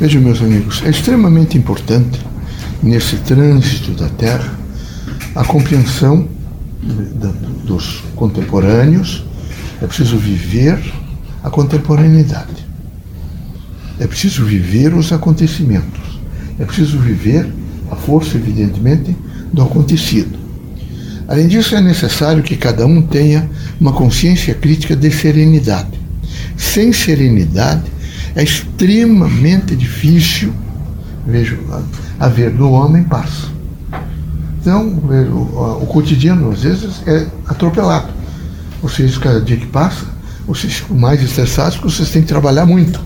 Vejam, meus amigos, é extremamente importante nesse trânsito da Terra a compreensão dos contemporâneos, é preciso viver a contemporaneidade. É preciso viver os acontecimentos. É preciso viver a força, evidentemente, do acontecido. Além disso, é necessário que cada um tenha uma consciência crítica de serenidade. Sem serenidade, é extremamente difícil, vejo, haver do homem paz. Então, vejo, o, cotidiano, às vezes, é atropelado. Vocês, cada dia que passa, vocês ficam mais estressados porque vocês têm que trabalhar muito.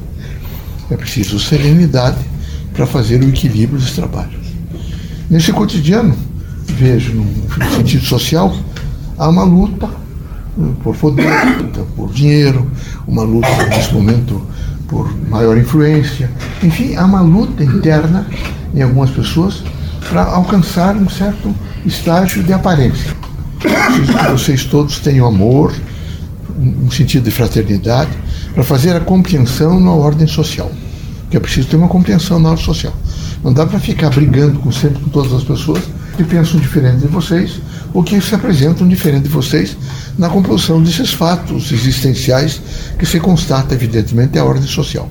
É preciso serenidade para fazer o equilíbrio dos trabalhos. Nesse cotidiano, vejo, no sentido social, há uma luta por poder, por dinheiro, uma luta nesse momento por maior influência. Enfim, há uma luta interna em algumas pessoas para alcançar um certo estágio de aparência. Preciso que vocês todos tenham amor, um sentido de fraternidade, para fazer a compreensão na ordem social. Que é preciso ter uma compreensão na ordem social. Não dá para ficar brigando com sempre com todas as pessoas que pensam diferente de vocês ou que se apresentam diferente de vocês na composição desses fatos existenciais que se constata, evidentemente, a ordem social.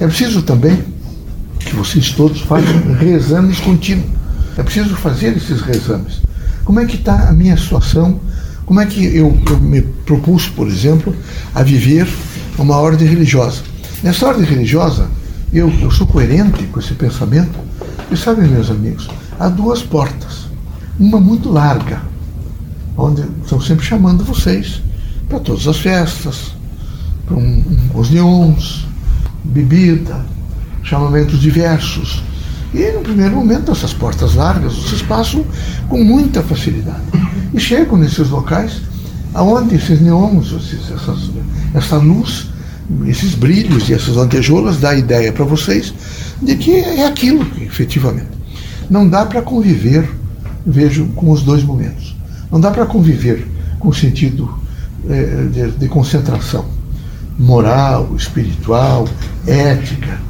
É preciso também que vocês todos façam reexames contínuos. É preciso fazer esses reexames. Como é que está a minha situação? Como é que eu, eu me propus, por exemplo, a viver uma ordem religiosa? Nessa ordem religiosa, eu, eu sou coerente com esse pensamento. E sabem, meus amigos, há duas portas. Uma muito larga, onde estão sempre chamando vocês para todas as festas, para um, um, os neons, bebida, chamamentos diversos. E no primeiro momento, essas portas largas, vocês passam com muita facilidade. E chegam nesses locais aonde esses neons, esses, essas, essa luz, esses brilhos e essas lantejoulas dá a ideia para vocês de que é aquilo, efetivamente. Não dá para conviver, vejo, com os dois momentos. Não dá para conviver com o sentido é, de, de concentração moral, espiritual, ética,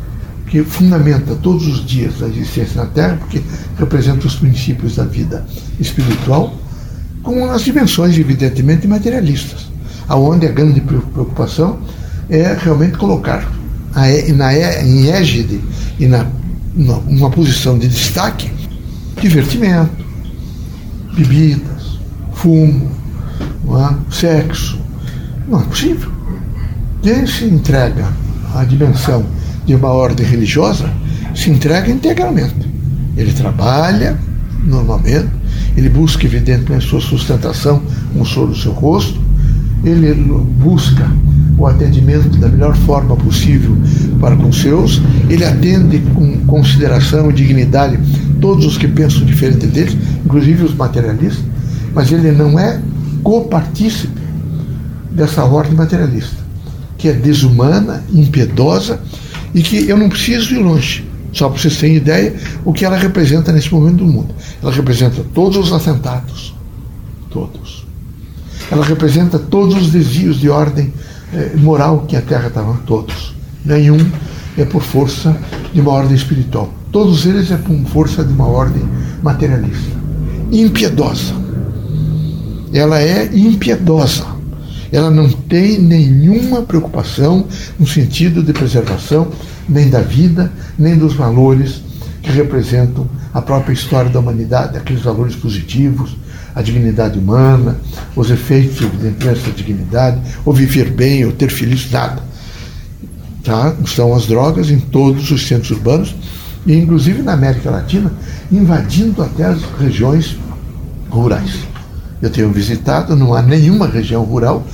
que fundamenta todos os dias da existência na Terra, porque representa os princípios da vida espiritual, com as dimensões, evidentemente, materialistas, aonde a grande preocupação é realmente colocar a, na, em égide e na, numa posição de destaque divertimento, bebidas, fumo, é? sexo. Não é possível. Quem se entrega à dimensão de uma ordem religiosa se entrega integralmente. Ele trabalha normalmente, ele busca, evidentemente, sua sustentação com o do seu rosto, ele busca o atendimento da melhor forma possível para com seus, ele atende com consideração e dignidade todos os que pensam diferente deles, inclusive os materialistas, mas ele não é copartícipe dessa ordem materialista, que é desumana, impiedosa e que eu não preciso ir longe. Só para vocês terem ideia o que ela representa nesse momento do mundo. Ela representa todos os atentados. Todos. Ela representa todos os desvios de ordem eh, moral que a Terra estava. Todos. Nenhum é por força de uma ordem espiritual. Todos eles é por força de uma ordem materialista. Impiedosa. Ela é impiedosa. Ela não tem nenhuma preocupação no sentido de preservação nem da vida, nem dos valores que representam a própria história da humanidade, aqueles valores positivos, a dignidade humana, os efeitos, dessa dignidade, ou viver bem, ou ter felicidade. Tá? Estão as drogas em todos os centros urbanos, e inclusive na América Latina, invadindo até as regiões rurais. Eu tenho visitado, não há nenhuma região rural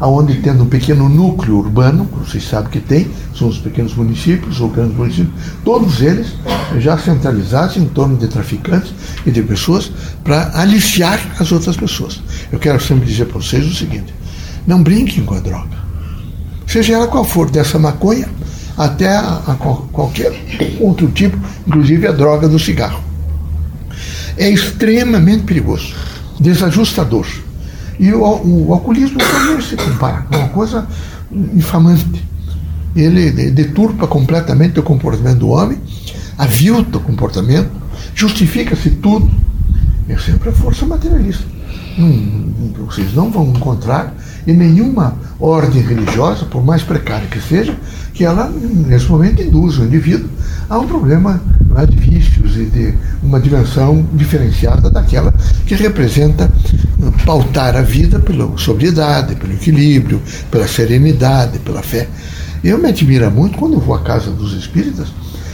aonde tendo um pequeno núcleo urbano, vocês sabem que tem, são os pequenos municípios ou grandes municípios, todos eles já centralizados em torno de traficantes e de pessoas para aliciar as outras pessoas. Eu quero sempre dizer para vocês o seguinte: não brinquem com a droga. Seja ela qual for, dessa maconha até a, a qualquer outro tipo, inclusive a droga do cigarro. É extremamente perigoso, desajustador e o, o alcoolismo também se compara, é uma coisa infamante. ele deturpa completamente o comportamento do homem, avilta o comportamento, justifica-se tudo. É sempre a força materialista. Vocês não vão encontrar em nenhuma ordem religiosa, por mais precária que seja, que ela, nesse momento, induz o indivíduo a um problema é, de vícios e de uma dimensão diferenciada daquela que representa pautar a vida pela sobriedade, pelo equilíbrio, pela serenidade, pela fé. Eu me admiro muito quando vou à casa dos espíritas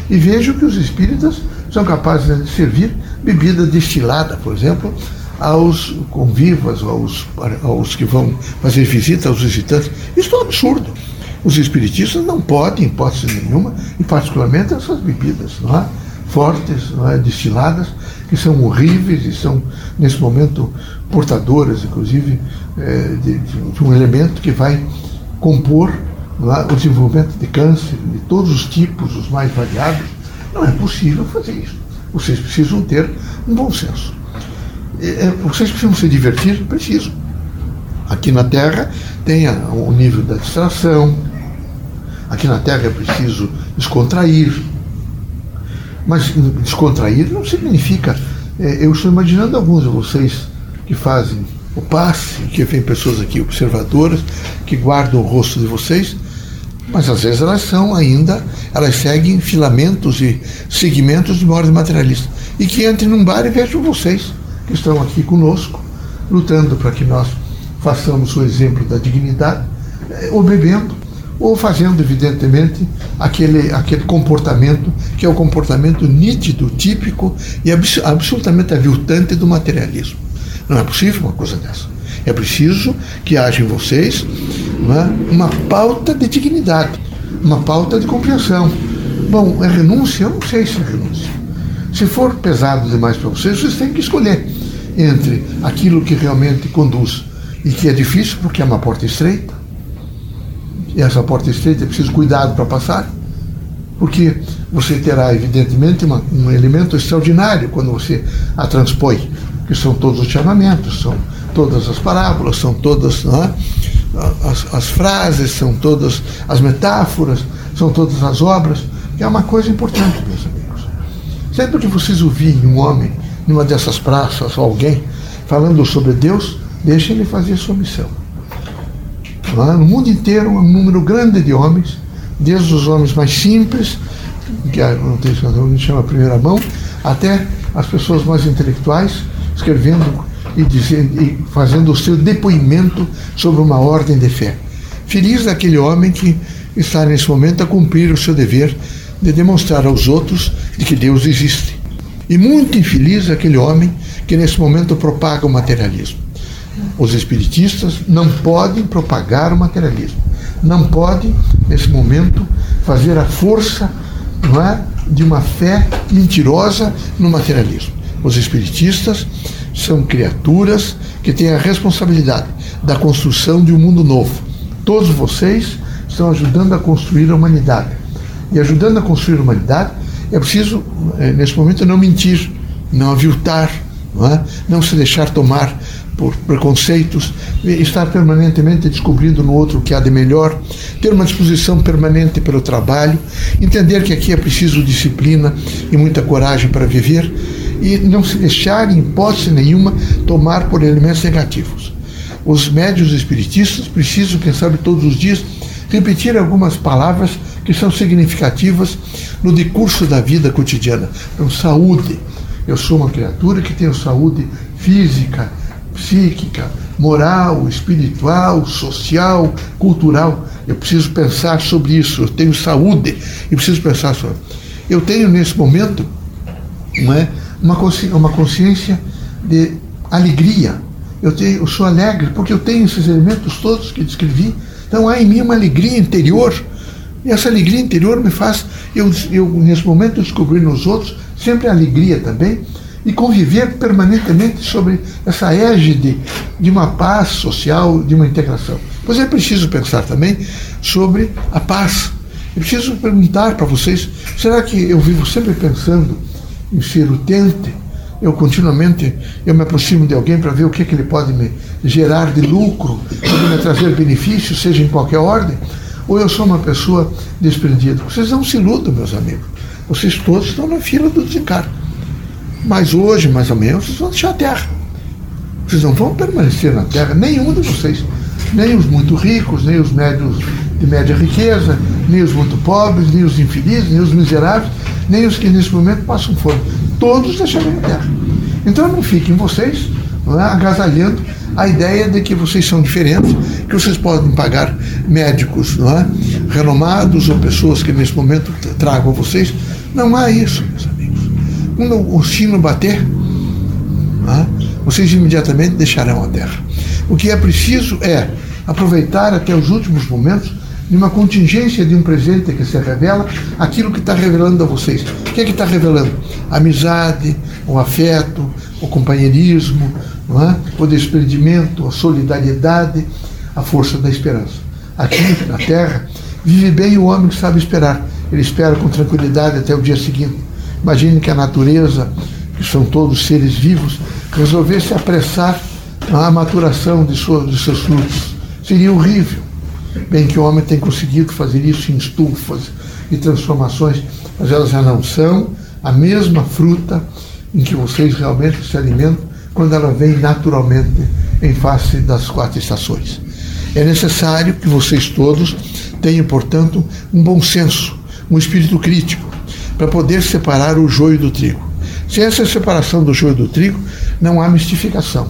e vejo que os espíritas são capazes de servir bebida destilada, por exemplo, aos convivas, aos, aos que vão fazer visita aos visitantes. Isso é um absurdo. Os espiritistas não podem, em hipótese nenhuma, e particularmente essas bebidas não é? fortes, não é? destiladas, que são horríveis e são, nesse momento, portadoras, inclusive, é, de, de, um elemento que vai compor é? o desenvolvimento de câncer de todos os tipos, os mais variados. Não é possível fazer isso. Vocês precisam ter um bom senso. É, vocês precisam se divertir? Precisam. Aqui na Terra tem o nível da distração, aqui na Terra é preciso descontrair. Mas descontrair não significa. É, eu estou imaginando alguns de vocês que fazem o passe, que vem pessoas aqui observadoras, que guardam o rosto de vocês, mas às vezes elas são ainda, elas seguem filamentos e segmentos de uma ordem materialista. E que entrem num bar e vejam vocês que estão aqui conosco, lutando para que nós façamos o exemplo da dignidade, eh, ou bebendo, ou fazendo, evidentemente, aquele, aquele comportamento que é o comportamento nítido, típico e abs absolutamente aviltante do materialismo. Não é possível uma coisa dessa. É preciso que haja em vocês uma, uma pauta de dignidade, uma pauta de compreensão. Bom, é renúncia? Eu não sei se é renúncia. Se for pesado demais para vocês, vocês têm que escolher entre aquilo que realmente conduz e que é difícil porque é uma porta estreita. E essa porta estreita é preciso cuidado para passar, porque você terá, evidentemente, uma, um elemento extraordinário quando você a transpõe, que são todos os chamamentos, são todas as parábolas, são todas é? as, as frases, são todas as metáforas, são todas as obras, que é uma coisa importante, meus amigos. Sempre que vocês ouvirem um homem numa dessas praças, alguém falando sobre Deus, deixe ele fazer sua missão. No mundo inteiro, um número grande de homens, desde os homens mais simples, que a gente chama primeira mão, até as pessoas mais intelectuais, escrevendo e, dizendo, e fazendo o seu depoimento sobre uma ordem de fé. Feliz daquele homem que está nesse momento a cumprir o seu dever de demonstrar aos outros de que Deus existe. E muito infeliz aquele homem que nesse momento propaga o materialismo. Os espiritistas não podem propagar o materialismo. Não podem, nesse momento, fazer a força não é, de uma fé mentirosa no materialismo. Os espiritistas são criaturas que têm a responsabilidade da construção de um mundo novo. Todos vocês estão ajudando a construir a humanidade. E ajudando a construir a humanidade, é preciso, eh, nesse momento, não mentir, não aviltar, não, é? não se deixar tomar por preconceitos, estar permanentemente descobrindo no outro o que há de melhor, ter uma disposição permanente pelo trabalho, entender que aqui é preciso disciplina e muita coragem para viver e não se deixar, em hipótese nenhuma, tomar por elementos negativos. Os médios espiritistas precisam, quem sabe, todos os dias, repetir algumas palavras que são significativas no decurso da vida cotidiana. Então, saúde. Eu sou uma criatura que tenho saúde física, psíquica, moral, espiritual, social, cultural. Eu preciso pensar sobre isso. Eu tenho saúde e preciso pensar sobre. Eu tenho nesse momento não é, uma, consciência, uma consciência de alegria. Eu, tenho, eu sou alegre porque eu tenho esses elementos todos que descrevi. Então há em mim uma alegria interior e essa alegria interior me faz, eu, eu nesse momento, descobrir nos outros sempre a alegria também e conviver permanentemente sobre essa égide de uma paz social, de uma integração. Pois é preciso pensar também sobre a paz. É preciso perguntar para vocês: será que eu vivo sempre pensando em ser utente? Eu continuamente eu me aproximo de alguém para ver o que, é que ele pode me gerar de lucro, pode me trazer benefício, seja em qualquer ordem? Ou eu sou uma pessoa desprendida. Vocês não se iludam, meus amigos. Vocês todos estão na fila do desencargo. Mas hoje, mais ou menos, vocês vão deixar a terra. Vocês não vão permanecer na terra, nenhum de vocês. Nem os muito ricos, nem os médios de média riqueza, nem os muito pobres, nem os infelizes, nem os miseráveis, nem os que nesse momento passam fome. Todos deixarão a terra. Então não fiquem vocês é, agasalhando a ideia de que vocês são diferentes, que vocês podem pagar médicos não é? renomados ou pessoas que nesse momento tragam vocês. Não há isso, meus amigos. Quando o sino bater, é? vocês imediatamente deixarão a terra. O que é preciso é aproveitar até os últimos momentos de uma contingência de um presente que se revela aquilo que está revelando a vocês. O que é que está revelando? Amizade, o afeto, o companheirismo, é? o desprendimento, a solidariedade, a força da esperança. Aqui na Terra, vive bem o homem que sabe esperar. Ele espera com tranquilidade até o dia seguinte. Imagine que a natureza, que são todos seres vivos, resolvesse apressar a maturação de, sua, de seus frutos. Seria horrível. Bem que o homem tem conseguido fazer isso em estufas e transformações, mas elas já não são a mesma fruta em que vocês realmente se alimentam quando ela vem naturalmente em face das quatro estações. É necessário que vocês todos tenham, portanto, um bom senso, um espírito crítico, para poder separar o joio do trigo. Sem essa separação do joio do trigo, não há mistificação.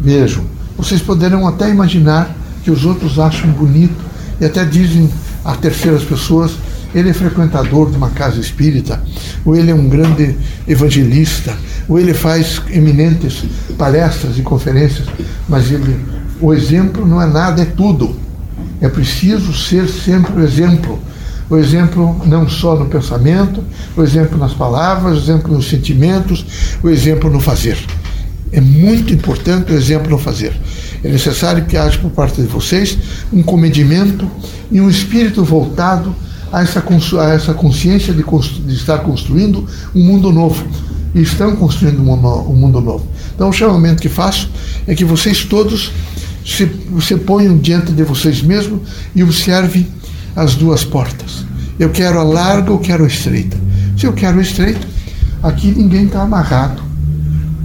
Vejam, vocês poderão até imaginar que os outros acham bonito e até dizem a terceiras pessoas ele é frequentador de uma casa espírita, ou ele é um grande evangelista, ou ele faz eminentes palestras e conferências, mas ele, o exemplo não é nada, é tudo. É preciso ser sempre o exemplo. O exemplo não só no pensamento, o exemplo nas palavras, o exemplo nos sentimentos, o exemplo no fazer. É muito importante o exemplo no fazer. É necessário que haja por parte de vocês um comedimento e um espírito voltado a essa, a essa consciência de, de, estar construindo um mundo novo. E estão construindo um, um mundo novo. Então, o chamamento que faço é que vocês todos se, se ponham diante de vocês mesmos e observem as duas portas. Eu quero a larga ou quero a estreita. Se eu quero a estreita, aqui ninguém está amarrado,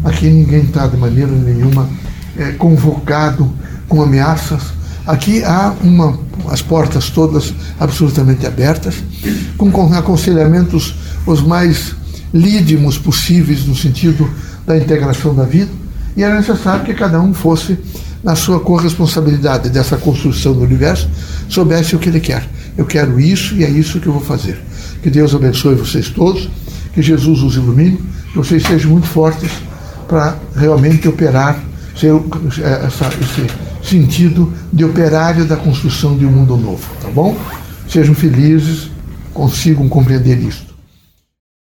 aqui ninguém está de maneira nenhuma é, convocado com ameaças. Aqui há uma as portas todas absolutamente abertas, com aconselhamentos os mais lídimos possíveis no sentido da integração da vida, e era necessário que cada um fosse, na sua corresponsabilidade dessa construção do universo, soubesse o que ele quer. Eu quero isso e é isso que eu vou fazer. Que Deus abençoe vocês todos, que Jesus os ilumine, que vocês sejam muito fortes para realmente operar ser essa, esse sentido de operário da construção de um mundo novo, tá bom? Sejam felizes, consigam compreender isso.